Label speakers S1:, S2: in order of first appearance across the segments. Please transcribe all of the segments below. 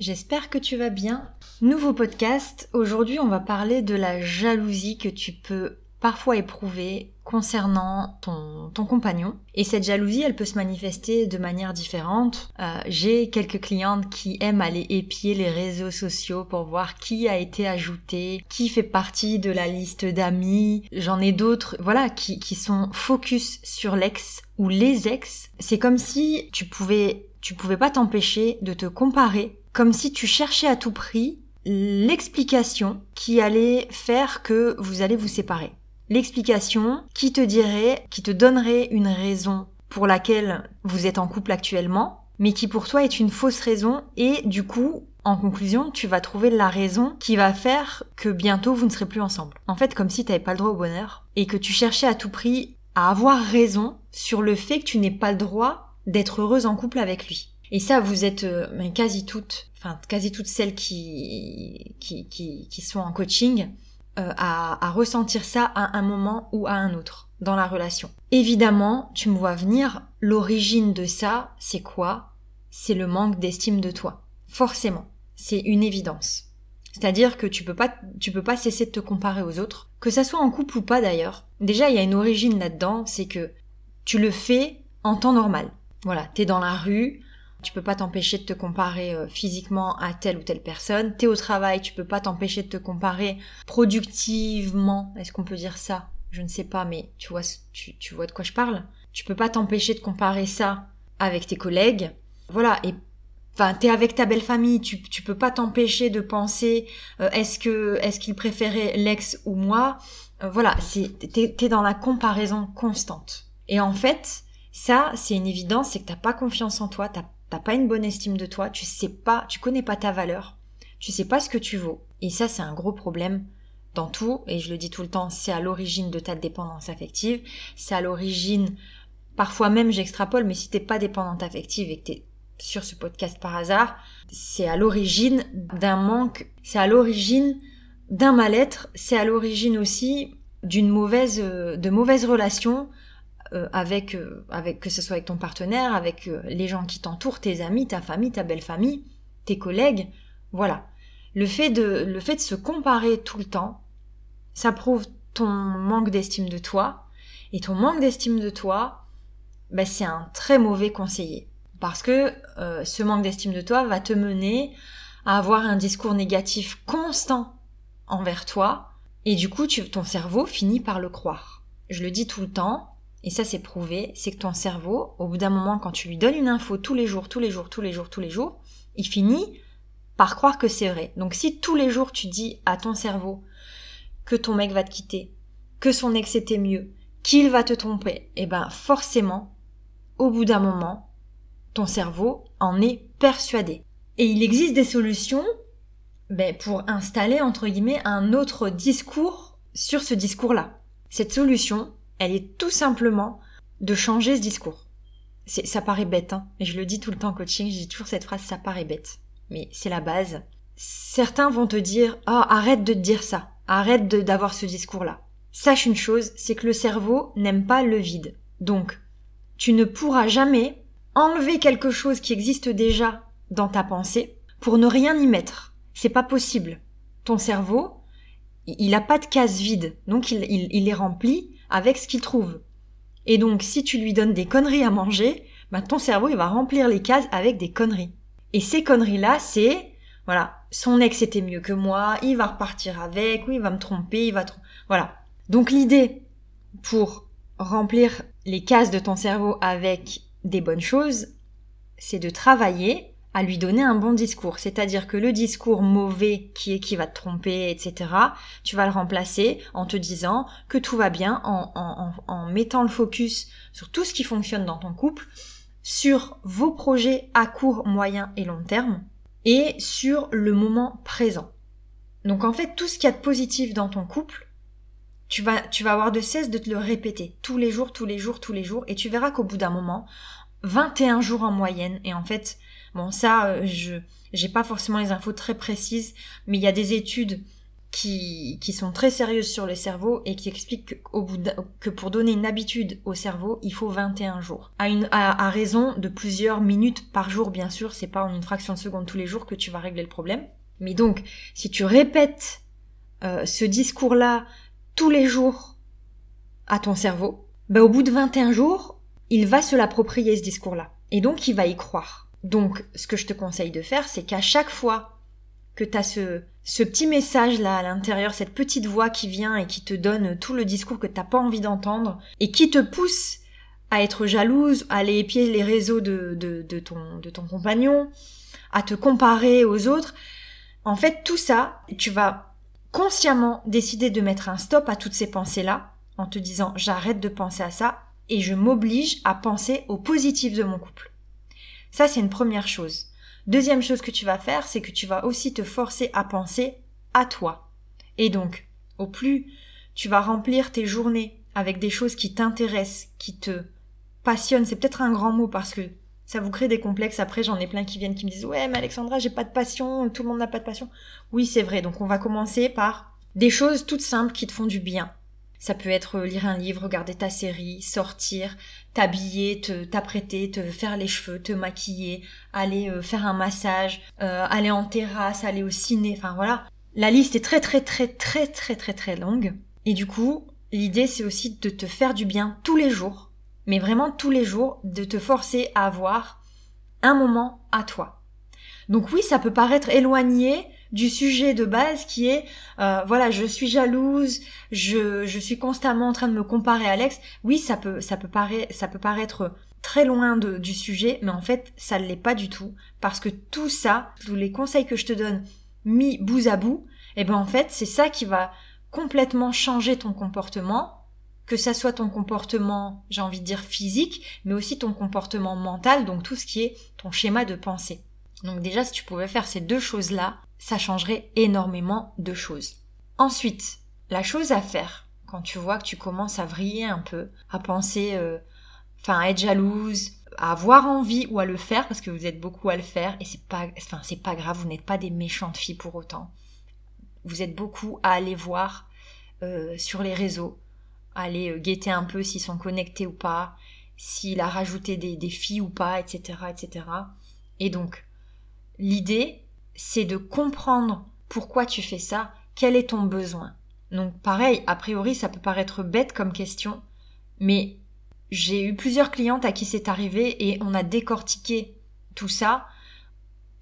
S1: j'espère que tu vas bien. Nouveau podcast, aujourd'hui on va parler de la jalousie que tu peux parfois éprouver concernant ton, ton compagnon. Et cette jalousie, elle peut se manifester de manière différente. Euh, J'ai quelques clientes qui aiment aller épier les réseaux sociaux pour voir qui a été ajouté, qui fait partie de la liste d'amis. J'en ai d'autres, voilà, qui, qui sont focus sur l'ex ou les ex. C'est comme si tu pouvais, tu pouvais pas t'empêcher de te comparer, comme si tu cherchais à tout prix l'explication qui allait faire que vous allez vous séparer l'explication qui te dirait, qui te donnerait une raison pour laquelle vous êtes en couple actuellement, mais qui pour toi est une fausse raison et du coup, en conclusion, tu vas trouver la raison qui va faire que bientôt vous ne serez plus ensemble. En fait, comme si tu n'avais pas le droit au bonheur et que tu cherchais à tout prix à avoir raison sur le fait que tu n'es pas le droit d'être heureuse en couple avec lui. Et ça, vous êtes euh, quasi toutes, enfin quasi toutes celles qui, qui, qui, qui sont en coaching, euh, à, ressentir ça à un moment ou à un autre dans la relation. Évidemment, tu me vois venir, l'origine de ça, c'est quoi? C'est le manque d'estime de toi. Forcément, c'est une évidence. C'est-à-dire que tu peux pas, tu peux pas cesser de te comparer aux autres, que ça soit en couple ou pas d'ailleurs. Déjà, il y a une origine là-dedans, c'est que tu le fais en temps normal. Voilà, t'es dans la rue, tu peux pas t'empêcher de te comparer euh, physiquement à telle ou telle personne. T'es au travail, tu peux pas t'empêcher de te comparer productivement. Est-ce qu'on peut dire ça? Je ne sais pas, mais tu vois, tu, tu vois de quoi je parle? Tu peux pas t'empêcher de comparer ça avec tes collègues. Voilà, et Enfin, t'es avec ta belle famille, tu, tu peux pas t'empêcher de penser euh, est-ce que est-ce qu'il préférait l'ex ou moi? Euh, voilà, t'es dans la comparaison constante. Et en fait, ça, c'est une évidence, c'est que t'as pas confiance en toi, t'as t'as pas une bonne estime de toi, tu sais pas, tu connais pas ta valeur, tu sais pas ce que tu vaux. Et ça, c'est un gros problème dans tout, et je le dis tout le temps, c'est à l'origine de ta dépendance affective, c'est à l'origine, parfois même j'extrapole, mais si t'es pas dépendante affective et que t'es sur ce podcast par hasard, c'est à l'origine d'un manque, c'est à l'origine d'un mal-être, c'est à l'origine aussi d'une mauvaise, de mauvaises relations, euh, avec, euh, avec que ce soit avec ton partenaire, avec euh, les gens qui t'entourent, tes amis, ta famille, ta belle famille, tes collègues, voilà. Le fait de le fait de se comparer tout le temps, ça prouve ton manque d'estime de toi et ton manque d'estime de toi, ben, c'est un très mauvais conseiller parce que ce manque d'estime de toi va te mener à avoir un discours négatif constant envers toi et du coup tu, ton cerveau finit par le croire. Je le dis tout le temps, et ça c'est prouvé, c'est que ton cerveau, au bout d'un moment, quand tu lui donnes une info tous les jours, tous les jours, tous les jours, tous les jours, il finit par croire que c'est vrai. Donc si tous les jours tu dis à ton cerveau que ton mec va te quitter, que son ex était mieux, qu'il va te tromper, eh ben forcément, au bout d'un moment, ton cerveau en est persuadé. Et il existe des solutions ben, pour installer, entre guillemets, un autre discours sur ce discours-là. Cette solution, elle est tout simplement de changer ce discours. ça paraît bête, hein, mais je le dis tout le temps en coaching, j'ai toujours cette phrase, ça paraît bête. Mais c'est la base. Certains vont te dire, oh, arrête de te dire ça, arrête d'avoir ce discours-là. Sache une chose, c'est que le cerveau n'aime pas le vide. Donc, tu ne pourras jamais enlever quelque chose qui existe déjà dans ta pensée pour ne rien y mettre. C'est pas possible. Ton cerveau, il n'a pas de case vide, donc il est rempli avec ce qu'il trouve. Et donc, si tu lui donnes des conneries à manger, bah, ton cerveau, il va remplir les cases avec des conneries. Et ces conneries-là, c'est, voilà, son ex était mieux que moi, il va repartir avec, oui, il va me tromper, il va, voilà. Donc, l'idée pour remplir les cases de ton cerveau avec des bonnes choses, c'est de travailler à lui donner un bon discours. C'est-à-dire que le discours mauvais qui est qui va te tromper, etc., tu vas le remplacer en te disant que tout va bien, en, mettant le focus sur tout ce qui fonctionne dans ton couple, sur vos projets à court, moyen et long terme, et sur le moment présent. Donc en fait, tout ce qu'il y a de positif dans ton couple, tu vas, tu vas avoir de cesse de te le répéter tous les jours, tous les jours, tous les jours, et tu verras qu'au bout d'un moment, 21 jours en moyenne, et en fait, bon ça, euh, je j'ai pas forcément les infos très précises, mais il y a des études qui, qui sont très sérieuses sur le cerveau et qui expliquent bout que pour donner une habitude au cerveau, il faut 21 jours. À, une, à, à raison de plusieurs minutes par jour, bien sûr, c'est pas en une fraction de seconde tous les jours que tu vas régler le problème. Mais donc, si tu répètes euh, ce discours-là tous les jours à ton cerveau, ben, au bout de 21 jours, il va se l'approprier ce discours-là. Et donc, il va y croire. Donc, ce que je te conseille de faire, c'est qu'à chaque fois que tu as ce, petit message-là à l'intérieur, cette petite voix qui vient et qui te donne tout le discours que t'as pas envie d'entendre, et qui te pousse à être jalouse, à aller épier les réseaux de, ton, de ton compagnon, à te comparer aux autres, en fait, tout ça, tu vas consciemment décider de mettre un stop à toutes ces pensées-là, en te disant j'arrête de penser à ça, et je m'oblige à penser au positif de mon couple. Ça, c'est une première chose. Deuxième chose que tu vas faire, c'est que tu vas aussi te forcer à penser à toi. Et donc, au plus tu vas remplir tes journées avec des choses qui t'intéressent, qui te passionnent, c'est peut-être un grand mot parce que ça vous crée des complexes. Après, j'en ai plein qui viennent qui me disent ouais, mais Alexandra, j'ai pas de passion, tout le monde n'a pas de passion. Oui, c'est vrai. Donc, on va commencer par des choses toutes simples qui te font du bien. Ça peut être lire un livre, regarder ta série, sortir, t'habiller, te t'apprêter, te faire les cheveux, te maquiller, aller euh, faire un massage, euh, aller en terrasse, aller au ciné, enfin voilà. La liste est très très très très très très très longue. Et du coup, l'idée c'est aussi de te faire du bien tous les jours, mais vraiment tous les jours, de te forcer à avoir un moment à toi. Donc oui, ça peut paraître éloigné du sujet de base qui est euh, voilà je suis jalouse je, je suis constamment en train de me comparer à Alex. Oui ça peut ça peut paraître ça peut paraître très loin de, du sujet mais en fait ça ne l'est pas du tout. Parce que tout ça tous les conseils que je te donne mis bout à bout et eh ben en fait c'est ça qui va complètement changer ton comportement. Que ça soit ton comportement, j'ai envie de dire physique, mais aussi ton comportement mental, donc tout ce qui est ton schéma de pensée. Donc déjà, si tu pouvais faire ces deux choses-là, ça changerait énormément de choses. Ensuite, la chose à faire quand tu vois que tu commences à vriller un peu, à penser, euh, enfin à être jalouse, à avoir envie ou à le faire parce que vous êtes beaucoup à le faire et c'est pas, enfin c'est pas grave, vous n'êtes pas des méchantes filles pour autant. Vous êtes beaucoup à aller voir euh, sur les réseaux, à aller euh, guetter un peu s'ils sont connectés ou pas, s'il a rajouté des, des filles ou pas, etc., etc. Et donc, l'idée, c'est de comprendre pourquoi tu fais ça, quel est ton besoin. Donc pareil, a priori ça peut paraître bête comme question, mais j'ai eu plusieurs clientes à qui c'est arrivé et on a décortiqué tout ça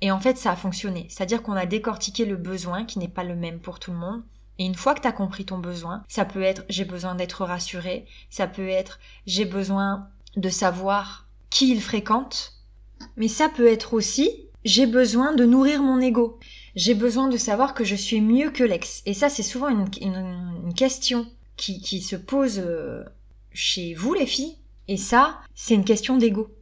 S1: et en fait ça a fonctionné. C'est-à-dire qu'on a décortiqué le besoin qui n'est pas le même pour tout le monde. Et une fois que tu as compris ton besoin, ça peut être j'ai besoin d'être rassuré, ça peut être j'ai besoin de savoir qui il fréquente, mais ça peut être aussi j'ai besoin de nourrir mon ego. J'ai besoin de savoir que je suis mieux que l'ex. Et ça, c'est souvent une, question qui, se pose euh, chez vous, les filles. Et ça, c'est une question d'ego.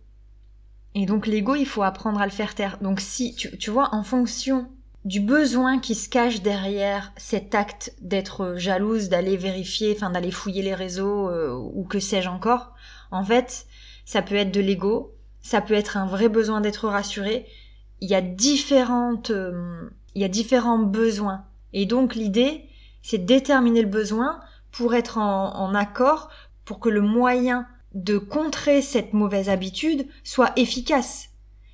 S1: Et donc l'ego, il faut apprendre à le faire taire. Donc si, tu, tu vois, en fonction du besoin qui se cache derrière cet acte d'être jalouse, d'aller vérifier, enfin d'aller fouiller les réseaux euh, ou que sais-je encore, en fait, ça peut être de l'ego, ça peut être un vrai besoin d'être rassuré, il y a différentes, euh, il y a différents besoins. Et donc l'idée, c'est de déterminer le besoin pour être en, accord, pour que le moyen de contrer cette mauvaise habitude soit efficace.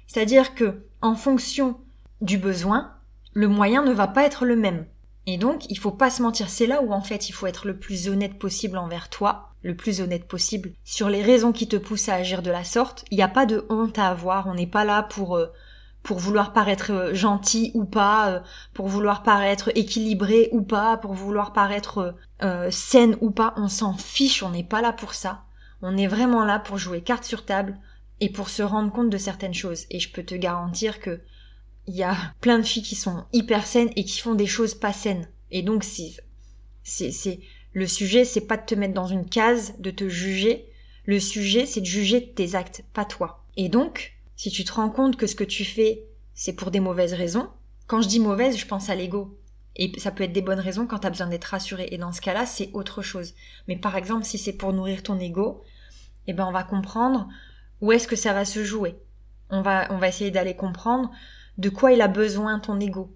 S1: C'est-à-dire que, en fonction du besoin, le moyen ne va pas être le même. Et donc, il faut pas se mentir. C'est là où, en fait, il faut être le plus honnête possible envers toi, le plus honnête possible sur les raisons qui te poussent à agir de la sorte. Il n'y a pas de honte à avoir. On n'est pas là pour euh, pour vouloir paraître euh, gentil ou pas, euh, pour vouloir paraître équilibré ou pas, pour vouloir paraître euh, saine ou pas, on s'en fiche, on n'est pas là pour ça. On est vraiment là pour jouer carte sur table et pour se rendre compte de certaines choses. Et je peux te garantir que il y a plein de filles qui sont hyper saines et qui font des choses pas saines. Et donc c'est c'est le sujet, c'est pas de te mettre dans une case, de te juger. Le sujet, c'est de juger tes actes, pas toi. Et donc, si tu te rends compte que ce que tu fais, c'est pour des mauvaises raisons, quand je dis mauvaise, je pense à l'ego. Et ça peut être des bonnes raisons quand tu as besoin d'être rassuré. Et dans ce cas-là, c'est autre chose. Mais par exemple, si c'est pour nourrir ton ego, eh ben on va comprendre où est-ce que ça va se jouer. On va, on va essayer d'aller comprendre de quoi il a besoin ton ego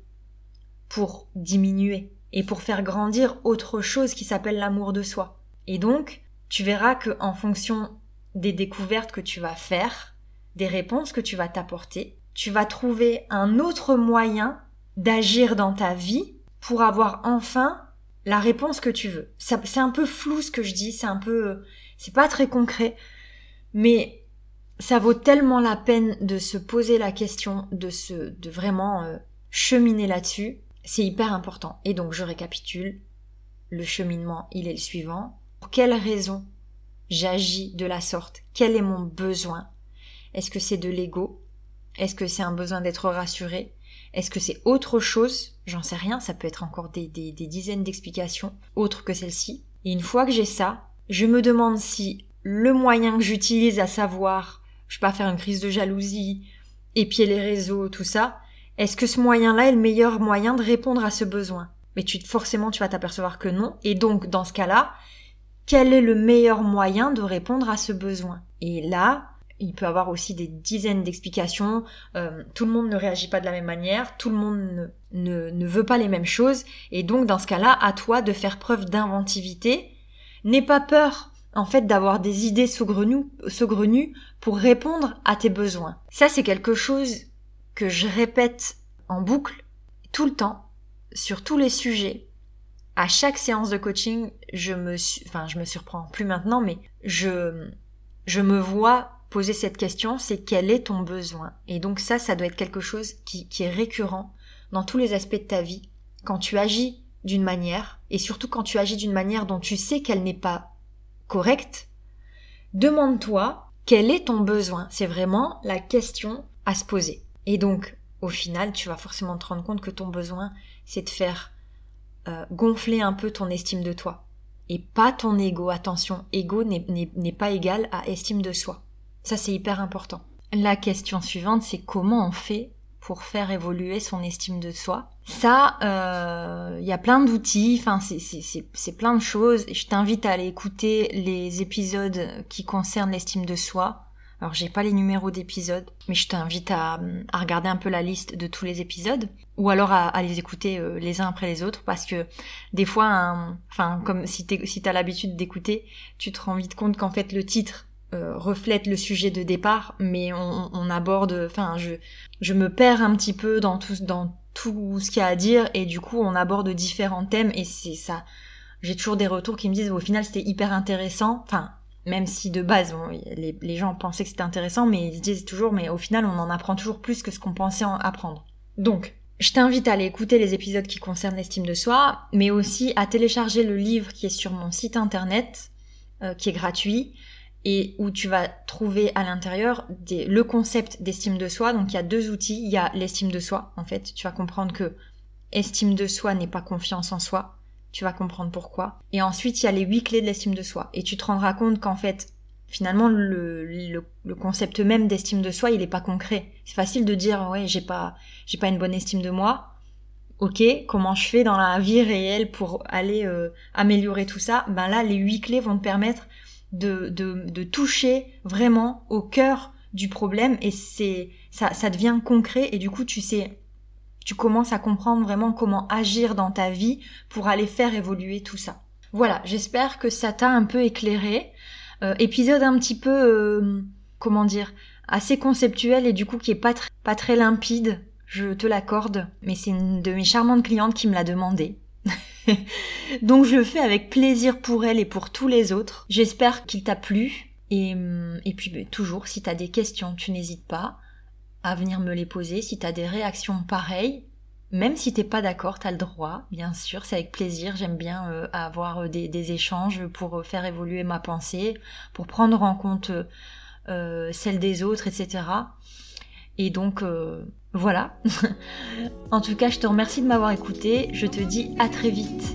S1: pour diminuer et pour faire grandir autre chose qui s'appelle l'amour de soi. Et donc, tu verras que en fonction des découvertes que tu vas faire, des réponses que tu vas t'apporter, tu vas trouver un autre moyen d'agir dans ta vie pour avoir enfin la réponse que tu veux. C'est un peu flou ce que je dis, c'est un peu, c'est pas très concret, mais ça vaut tellement la peine de se poser la question, de se, de vraiment euh, cheminer là-dessus. C'est hyper important. Et donc je récapitule. Le cheminement, il est le suivant. Pour quelle raison j'agis de la sorte? Quel est mon besoin? Est-ce que c'est de l'ego? Est-ce que c'est un besoin d'être rassuré? Est-ce que c'est autre chose? J'en sais rien, ça peut être encore des, dizaines d'explications autres que celle-ci. Et une fois que j'ai ça, je me demande si le moyen que j'utilise, à savoir, je peux pas faire une crise de jalousie, épier les réseaux, tout ça, est-ce que ce moyen-là est le meilleur moyen de répondre à ce besoin? Mais forcément, tu vas t'apercevoir que non. Et donc, dans ce cas-là, quel est le meilleur moyen de répondre à ce besoin? Et là, il peut avoir aussi des dizaines d'explications. Euh, tout le monde ne réagit pas de la même manière, tout le monde ne, ne, veut pas les mêmes choses, et donc dans ce cas-là, à toi de faire preuve d'inventivité. N'aie pas peur, en fait, d'avoir des idées saugrenues, saugrenues pour répondre à tes besoins. Ça, c'est quelque chose que je répète en boucle tout le temps, sur tous les sujets. À chaque séance de coaching, je me, enfin, je me surprends plus maintenant, mais je, je me vois poser cette question, c'est quel est ton besoin? Et donc ça, ça doit être quelque chose qui, est récurrent dans tous les aspects de ta vie. Quand tu agis d'une manière, et surtout quand tu agis d'une manière dont tu sais qu'elle n'est pas correcte, demande-toi quel est ton besoin. C'est vraiment la question à se poser. Et donc, au final, tu vas forcément te rendre compte que ton besoin, c'est de faire euh, gonfler un peu ton estime de toi. Et pas ton ego. Attention, ego n'est pas égal à estime de soi. Ça, c'est hyper important. La question suivante, c'est comment on fait pour faire évoluer son estime de soi. Ça, il euh, y a plein d'outils, enfin c'est plein de choses. Je t'invite à aller écouter les épisodes qui concernent l'estime de soi. Alors j'ai pas les numéros d'épisodes, mais je t'invite à, regarder un peu la liste de tous les épisodes, ou alors à, les écouter euh, les uns après les autres, parce que des fois, comme si t'as l'habitude d'écouter, tu te rends vite compte qu'en fait le titre euh, reflète le sujet de départ, mais on, aborde, enfin, je, je me perds un petit peu dans tout, dans tout ce qu'il y a à dire, et du coup, on aborde différents thèmes, et c'est ça. J'ai toujours des retours qui me disent, au final, c'était hyper intéressant, enfin, même si de base, les, les, gens pensaient que c'était intéressant, mais ils se disent toujours, mais au final, on en apprend toujours plus que ce qu'on pensait en apprendre. Donc, je t'invite à aller écouter les épisodes qui concernent l'estime de soi, mais aussi à télécharger le livre qui est sur mon site internet, euh, qui est gratuit, et où tu vas trouver à l'intérieur le concept d'estime de soi. Donc il y a deux outils. Il y a l'estime de soi. En fait, tu vas comprendre que estime de soi n'est pas confiance en soi. Tu vas comprendre pourquoi. Et ensuite, il y a les huit clés de l'estime de soi. Et tu te rendras compte qu'en fait, finalement, le, concept même d'estime de soi, il n'est pas concret. C'est facile de dire, ouais, j'ai pas, j'ai pas une bonne estime de moi. Ok, comment je fais dans la vie réelle pour aller euh, améliorer tout ça? Ben là, les huit clés vont te permettre de, de, toucher vraiment au cœur du problème et c'est ça, ça devient concret et du coup tu sais tu commences à comprendre vraiment comment agir dans ta vie pour aller faire évoluer tout ça. Voilà, j'espère que ça t'a un peu éclairé. Euh, épisode un petit peu euh, comment dire assez conceptuel et du coup qui est pas, pas très limpide, je te l'accorde, mais c'est une de mes charmantes clientes qui me l'a demandé. Donc je le fais avec plaisir pour elle et pour tous les autres. J'espère qu'il t'a plu. Et, et puis ben, toujours, si t'as des questions, tu n'hésites pas à venir me les poser. Si t'as des réactions pareilles, même si t'es pas d'accord, t'as le droit, bien sûr, c'est avec plaisir. J'aime bien euh, avoir euh, des, échanges pour euh, faire évoluer ma pensée, pour prendre en compte celle des autres, etc. Et donc, voilà. en tout cas, je te remercie de m'avoir écouté. Je te dis à très vite.